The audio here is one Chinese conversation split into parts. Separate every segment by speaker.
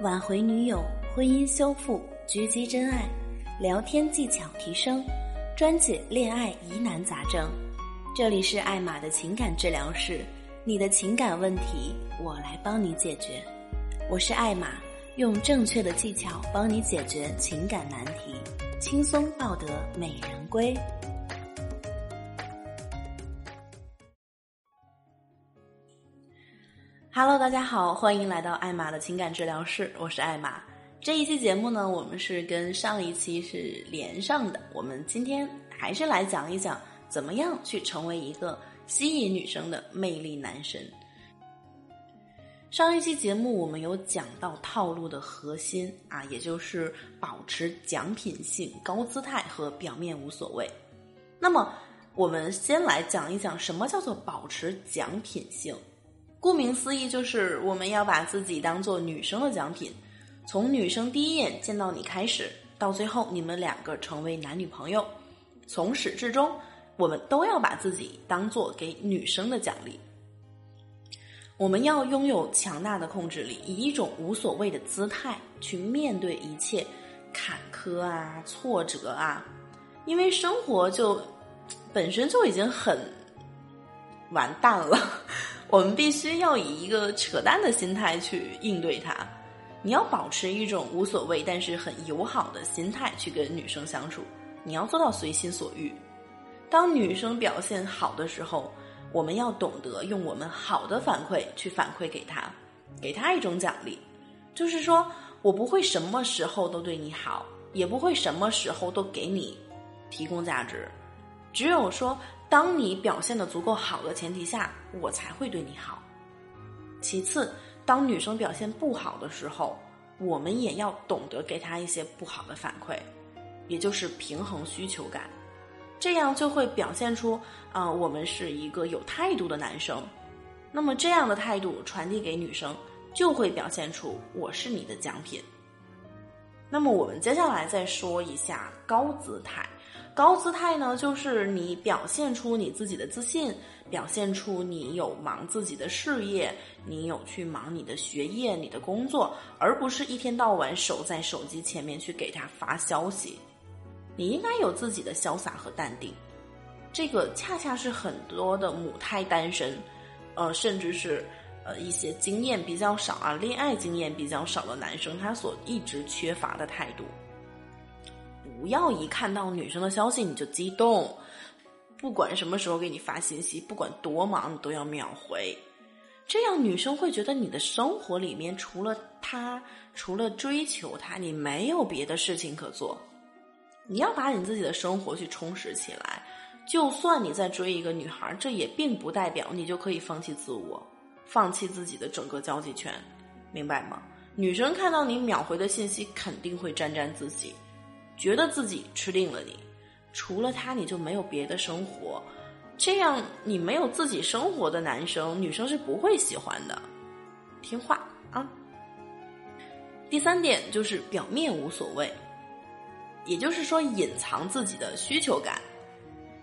Speaker 1: 挽回女友、婚姻修复、狙击真爱、聊天技巧提升，专解恋爱疑难杂症。这里是艾玛的情感治疗室，你的情感问题我来帮你解决。我是艾玛，用正确的技巧帮你解决情感难题，轻松抱得美人归。Hello，大家好，欢迎来到艾玛的情感治疗室，我是艾玛。这一期节目呢，我们是跟上一期是连上的。我们今天还是来讲一讲，怎么样去成为一个吸引女生的魅力男神。上一期节目我们有讲到套路的核心啊，也就是保持奖品性、高姿态和表面无所谓。那么，我们先来讲一讲什么叫做保持奖品性。顾名思义，就是我们要把自己当做女生的奖品，从女生第一眼见到你开始，到最后你们两个成为男女朋友，从始至终，我们都要把自己当做给女生的奖励。我们要拥有强大的控制力，以一种无所谓的姿态去面对一切坎坷啊、挫折啊，因为生活就本身就已经很完蛋了。我们必须要以一个扯淡的心态去应对它。你要保持一种无所谓但是很友好的心态去跟女生相处。你要做到随心所欲。当女生表现好的时候，我们要懂得用我们好的反馈去反馈给她，给她一种奖励。就是说我不会什么时候都对你好，也不会什么时候都给你提供价值。只有说。当你表现的足够好的前提下，我才会对你好。其次，当女生表现不好的时候，我们也要懂得给她一些不好的反馈，也就是平衡需求感，这样就会表现出啊，我们是一个有态度的男生。那么这样的态度传递给女生，就会表现出我是你的奖品。那么我们接下来再说一下高姿态。高姿态呢，就是你表现出你自己的自信，表现出你有忙自己的事业，你有去忙你的学业、你的工作，而不是一天到晚守在手机前面去给他发消息。你应该有自己的潇洒和淡定，这个恰恰是很多的母胎单身，呃，甚至是呃一些经验比较少啊、恋爱经验比较少的男生他所一直缺乏的态度。不要一看到女生的消息你就激动，不管什么时候给你发信息，不管多忙，你都要秒回。这样女生会觉得你的生活里面除了她，除了追求她，你没有别的事情可做。你要把你自己的生活去充实起来。就算你在追一个女孩，这也并不代表你就可以放弃自我，放弃自己的整个交际圈，明白吗？女生看到你秒回的信息，肯定会沾沾自喜。觉得自己吃定了你，除了他你就没有别的生活，这样你没有自己生活的男生，女生是不会喜欢的。听话啊！第三点就是表面无所谓，也就是说隐藏自己的需求感。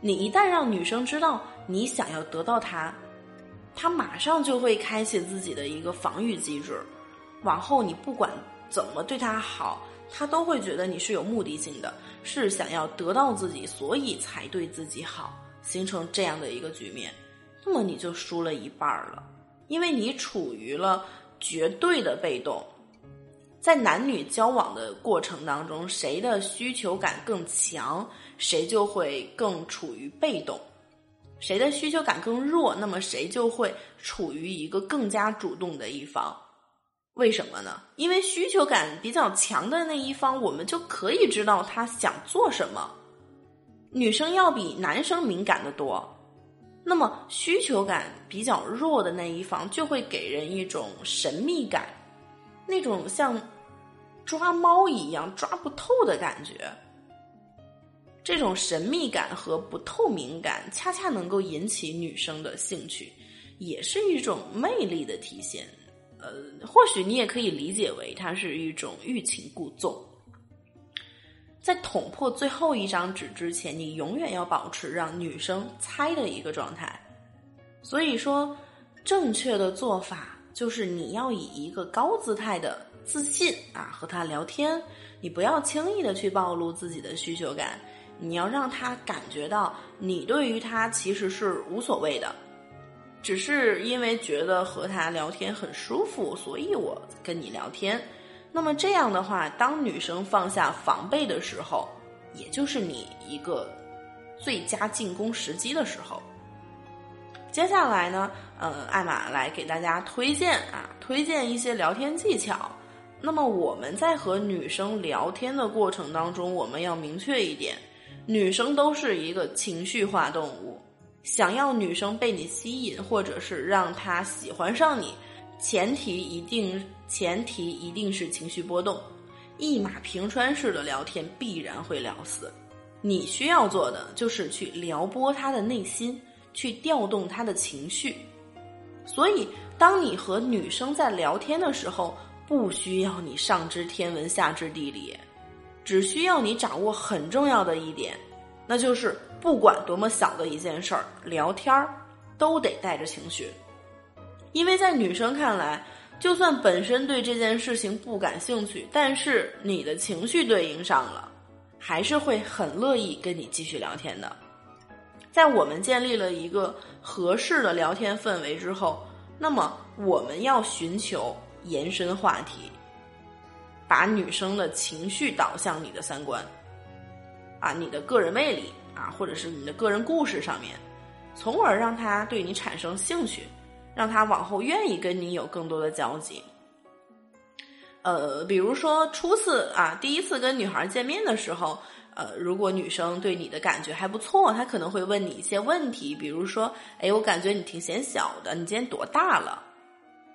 Speaker 1: 你一旦让女生知道你想要得到她，她马上就会开启自己的一个防御机制，往后你不管怎么对她好。他都会觉得你是有目的性的，是想要得到自己，所以才对自己好，形成这样的一个局面，那么你就输了一半了，因为你处于了绝对的被动。在男女交往的过程当中，谁的需求感更强，谁就会更处于被动；谁的需求感更弱，那么谁就会处于一个更加主动的一方。为什么呢？因为需求感比较强的那一方，我们就可以知道他想做什么。女生要比男生敏感的多，那么需求感比较弱的那一方，就会给人一种神秘感，那种像抓猫一样抓不透的感觉。这种神秘感和不透明感，恰恰能够引起女生的兴趣，也是一种魅力的体现。呃，或许你也可以理解为它是一种欲擒故纵。在捅破最后一张纸之前，你永远要保持让女生猜的一个状态。所以说，正确的做法就是你要以一个高姿态的自信啊和他聊天，你不要轻易的去暴露自己的需求感，你要让他感觉到你对于他其实是无所谓的，只是因为觉得和他聊天很舒服，所以我跟你聊天。那么这样的话，当女生放下防备的时候，也就是你一个最佳进攻时机的时候。接下来呢，呃，艾玛来给大家推荐啊，推荐一些聊天技巧。那么我们在和女生聊天的过程当中，我们要明确一点，女生都是一个情绪化动物，想要女生被你吸引，或者是让她喜欢上你，前提一定前提一定是情绪波动，一马平川式的聊天必然会聊死。你需要做的就是去撩拨她的内心。去调动他的情绪，所以当你和女生在聊天的时候，不需要你上知天文下知地理，只需要你掌握很重要的一点，那就是不管多么小的一件事儿，聊天儿都得带着情绪，因为在女生看来，就算本身对这件事情不感兴趣，但是你的情绪对应上了，还是会很乐意跟你继续聊天的。在我们建立了一个合适的聊天氛围之后，那么我们要寻求延伸话题，把女生的情绪导向你的三观，啊，你的个人魅力啊，或者是你的个人故事上面，从而让他对你产生兴趣，让他往后愿意跟你有更多的交集。呃，比如说初次啊，第一次跟女孩见面的时候。呃，如果女生对你的感觉还不错，她可能会问你一些问题，比如说，哎，我感觉你挺显小的，你今年多大了？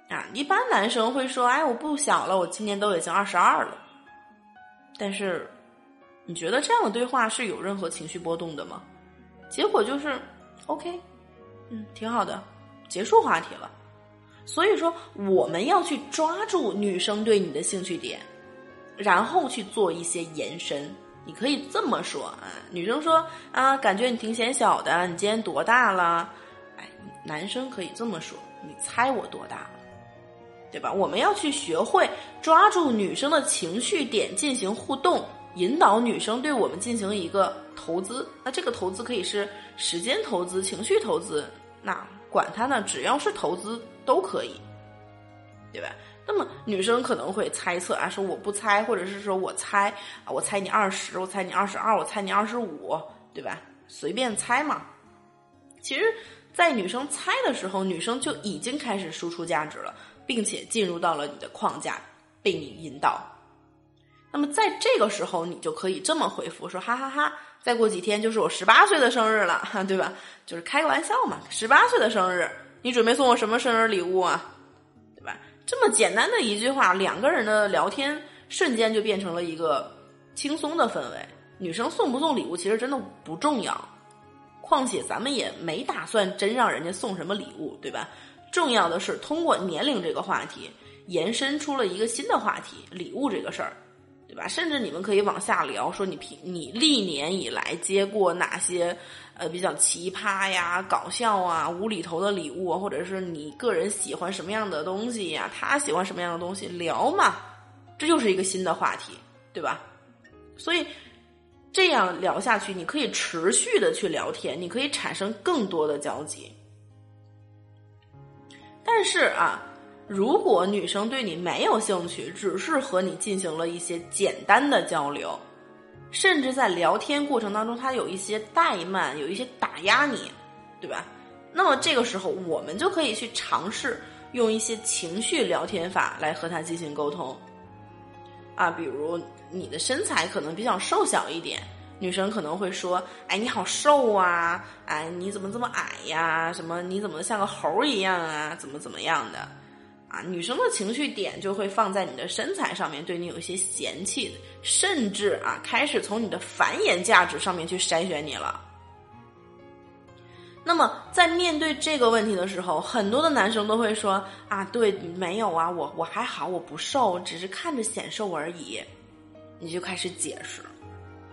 Speaker 1: 啊，一般男生会说，哎，我不小了，我今年都已经二十二了。但是，你觉得这样的对话是有任何情绪波动的吗？结果就是，OK，嗯，挺好的，结束话题了。所以说，我们要去抓住女生对你的兴趣点，然后去做一些延伸。你可以这么说啊，女生说啊，感觉你挺显小的，你今年多大了？哎，男生可以这么说，你猜我多大？对吧？我们要去学会抓住女生的情绪点进行互动，引导女生对我们进行一个投资。那这个投资可以是时间投资、情绪投资，那管它呢，只要是投资都可以，对吧？那么女生可能会猜测啊，说我不猜，或者是说我猜啊，我猜你二十，我猜你二十二，我猜你二十五，对吧？随便猜嘛。其实，在女生猜的时候，女生就已经开始输出价值了，并且进入到了你的框架，被你引导。那么在这个时候，你就可以这么回复说：哈哈哈！再过几天就是我十八岁的生日了，哈 对吧？就是开个玩笑嘛，十八岁的生日，你准备送我什么生日礼物啊？对吧这么简单的一句话，两个人的聊天瞬间就变成了一个轻松的氛围。女生送不送礼物其实真的不重要，况且咱们也没打算真让人家送什么礼物，对吧？重要的是通过年龄这个话题延伸出了一个新的话题——礼物这个事儿，对吧？甚至你们可以往下聊，说你平你历年以来接过哪些。呃，比较奇葩呀、搞笑啊、无厘头的礼物，或者是你个人喜欢什么样的东西呀，他喜欢什么样的东西，聊嘛，这就是一个新的话题，对吧？所以这样聊下去，你可以持续的去聊天，你可以产生更多的交集。但是啊，如果女生对你没有兴趣，只是和你进行了一些简单的交流。甚至在聊天过程当中，她有一些怠慢，有一些打压你，对吧？那么这个时候，我们就可以去尝试用一些情绪聊天法来和他进行沟通。啊，比如你的身材可能比较瘦小一点，女生可能会说：“哎，你好瘦啊！哎，你怎么这么矮呀？什么？你怎么像个猴一样啊？怎么怎么样的？”啊，女生的情绪点就会放在你的身材上面，对你有一些嫌弃，甚至啊，开始从你的繁衍价值上面去筛选你了。那么，在面对这个问题的时候，很多的男生都会说：“啊，对，没有啊，我我还好，我不瘦，只是看着显瘦而已。”你就开始解释。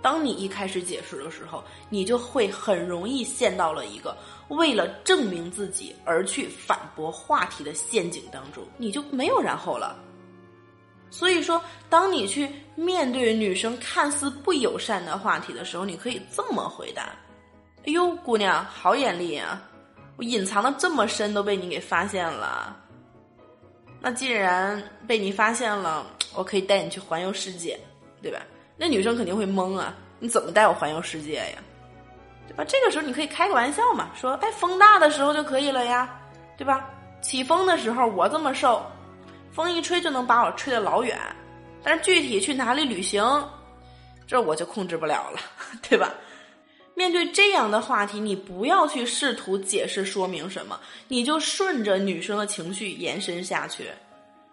Speaker 1: 当你一开始解释的时候，你就会很容易陷到了一个。为了证明自己而去反驳话题的陷阱当中，你就没有然后了。所以说，当你去面对女生看似不友善的话题的时候，你可以这么回答：“哎呦，姑娘，好眼力啊！我隐藏的这么深，都被你给发现了。那既然被你发现了，我可以带你去环游世界，对吧？”那女生肯定会懵啊！你怎么带我环游世界呀？对吧？这个时候你可以开个玩笑嘛，说：“哎，风大的时候就可以了呀，对吧？起风的时候我这么瘦。”风一吹就能把我吹得老远，但是具体去哪里旅行，这我就控制不了了，对吧？面对这样的话题，你不要去试图解释说明什么，你就顺着女生的情绪延伸下去，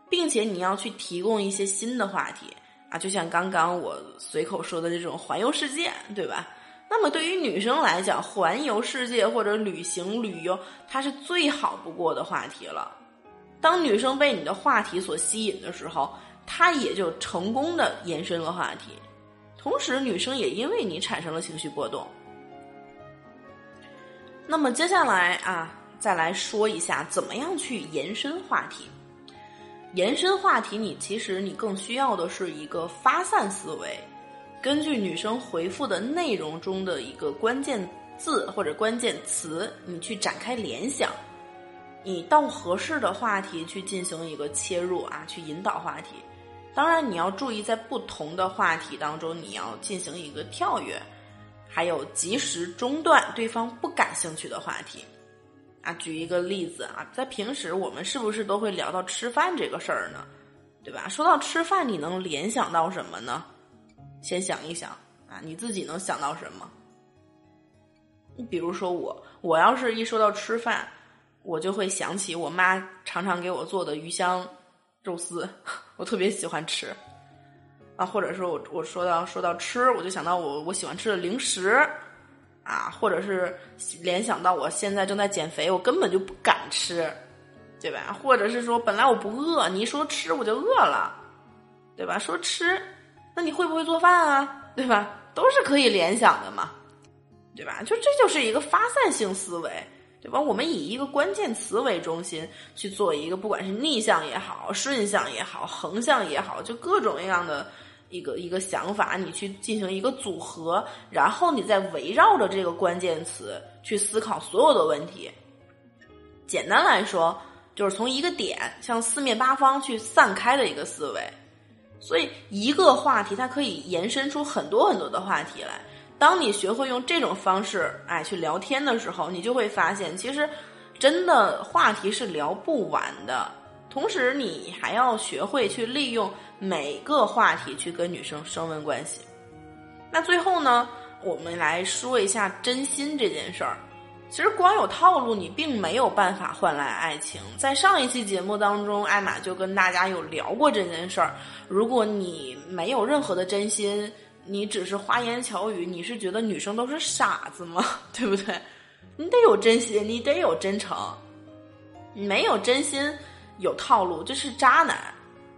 Speaker 1: 并且你要去提供一些新的话题就像刚刚我随口说的这种环游世界，对吧？那么对于女生来讲，环游世界或者旅行旅游，它是最好不过的话题了。当女生被你的话题所吸引的时候，她也就成功的延伸了话题，同时女生也因为你产生了情绪波动。那么接下来啊，再来说一下怎么样去延伸话题。延伸话题，你其实你更需要的是一个发散思维，根据女生回复的内容中的一个关键字或者关键词，你去展开联想。你到合适的话题去进行一个切入啊，去引导话题。当然，你要注意在不同的话题当中，你要进行一个跳跃，还有及时中断对方不感兴趣的话题。啊，举一个例子啊，在平时我们是不是都会聊到吃饭这个事儿呢？对吧？说到吃饭，你能联想到什么呢？先想一想啊，你自己能想到什么？你比如说我，我要是一说到吃饭。我就会想起我妈常常给我做的鱼香肉丝，我特别喜欢吃啊，或者说我我说到说到吃，我就想到我我喜欢吃的零食啊，或者是联想到我现在正在减肥，我根本就不敢吃，对吧？或者是说本来我不饿，你一说吃我就饿了，对吧？说吃，那你会不会做饭啊？对吧？都是可以联想的嘛，对吧？就这就是一个发散性思维。对吧？我们以一个关键词为中心去做一个，不管是逆向也好、顺向也好、横向也好，就各种各样的一个一个想法，你去进行一个组合，然后你再围绕着这个关键词去思考所有的问题。简单来说，就是从一个点向四面八方去散开的一个思维。所以，一个话题它可以延伸出很多很多的话题来。当你学会用这种方式，哎，去聊天的时候，你就会发现，其实真的话题是聊不完的。同时，你还要学会去利用每个话题去跟女生升温关系。那最后呢，我们来说一下真心这件事儿。其实光有套路，你并没有办法换来爱情。在上一期节目当中，艾玛就跟大家有聊过这件事儿。如果你没有任何的真心，你只是花言巧语，你是觉得女生都是傻子吗？对不对？你得有真心，你得有真诚。没有真心，有套路，这是渣男，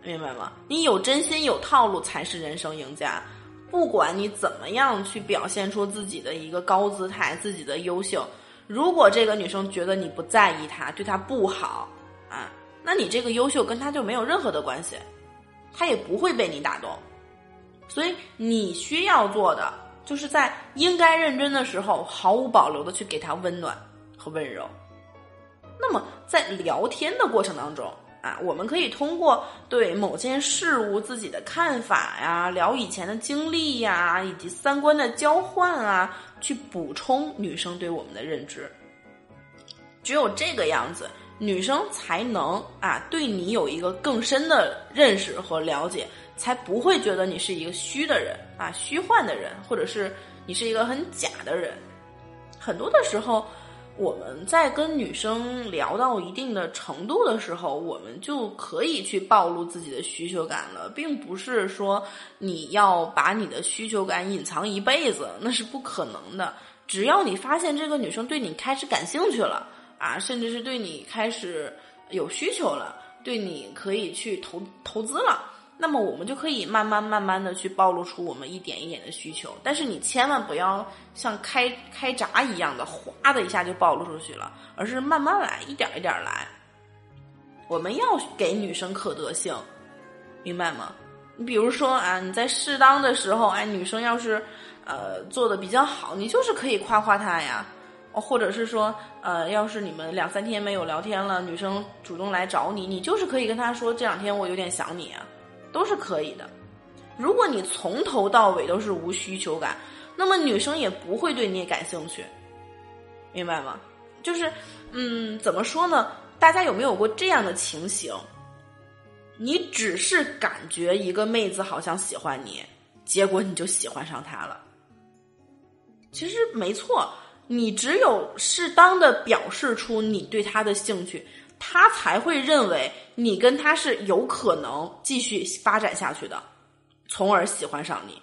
Speaker 1: 明白吗？你有真心有套路才是人生赢家。不管你怎么样去表现出自己的一个高姿态，自己的优秀，如果这个女生觉得你不在意她，对她不好啊，那你这个优秀跟她就没有任何的关系，她也不会被你打动。所以你需要做的，就是在应该认真的时候，毫无保留的去给她温暖和温柔。那么在聊天的过程当中啊，我们可以通过对某件事物自己的看法呀，聊以前的经历呀，以及三观的交换啊，去补充女生对我们的认知。只有这个样子，女生才能啊对你有一个更深的认识和了解。才不会觉得你是一个虚的人啊，虚幻的人，或者是你是一个很假的人。很多的时候，我们在跟女生聊到一定的程度的时候，我们就可以去暴露自己的需求感了，并不是说你要把你的需求感隐藏一辈子，那是不可能的。只要你发现这个女生对你开始感兴趣了啊，甚至是对你开始有需求了，对你可以去投投资了。那么我们就可以慢慢慢慢的去暴露出我们一点一点的需求，但是你千万不要像开开闸一样的哗的一下就暴露出去了，而是慢慢来，一点一点来。我们要给女生可得性，明白吗？你比如说啊，你在适当的时候，哎，女生要是呃做的比较好，你就是可以夸夸她呀。或者是说，呃，要是你们两三天没有聊天了，女生主动来找你，你就是可以跟她说这两天我有点想你啊，都是可以的。如果你从头到尾都是无需求感，那么女生也不会对你感兴趣，明白吗？就是，嗯，怎么说呢？大家有没有过这样的情形？你只是感觉一个妹子好像喜欢你，结果你就喜欢上她了。其实没错，你只有适当的表示出你对她的兴趣，他才会认为你跟他是有可能继续发展下去的，从而喜欢上你。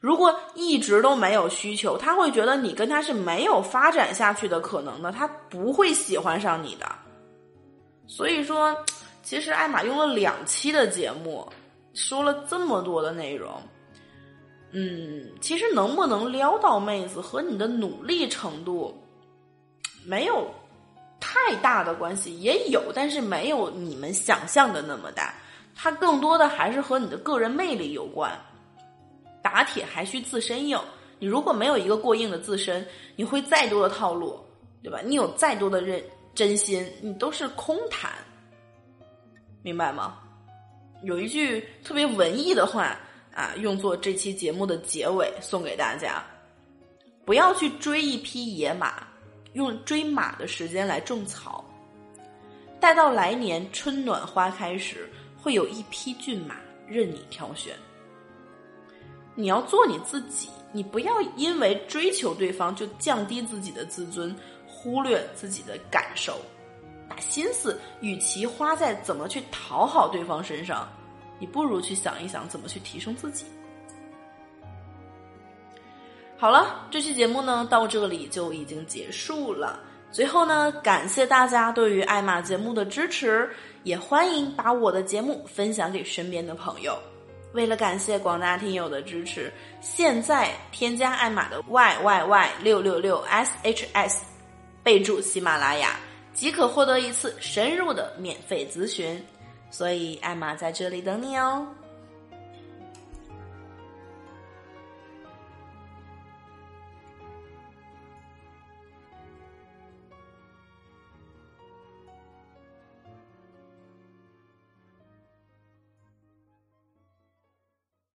Speaker 1: 如果一直都没有需求，他会觉得你跟他是没有发展下去的可能的，他不会喜欢上你的。所以说，其实艾玛用了两期的节目，说了这么多的内容，嗯，其实能不能撩到妹子和你的努力程度没有太大的关系，也有，但是没有你们想象的那么大。它更多的还是和你的个人魅力有关。打铁还需自身硬，你如果没有一个过硬的自身，你会再多的套路，对吧？你有再多的认真心，你都是空谈，明白吗？有一句特别文艺的话啊，用作这期节目的结尾，送给大家：不要去追一匹野马，用追马的时间来种草，待到来年春暖花开时，会有一匹骏马任你挑选。你要做你自己，你不要因为追求对方就降低自己的自尊，忽略自己的感受，把心思与其花在怎么去讨好对方身上，你不如去想一想怎么去提升自己。好了，这期节目呢到这里就已经结束了。最后呢，感谢大家对于艾玛节目的支持，也欢迎把我的节目分享给身边的朋友。为了感谢广大听友的支持，现在添加艾玛的 y y y 六六六 s h s，备注喜马拉雅，即可获得一次深入的免费咨询。所以艾玛在这里等你哦。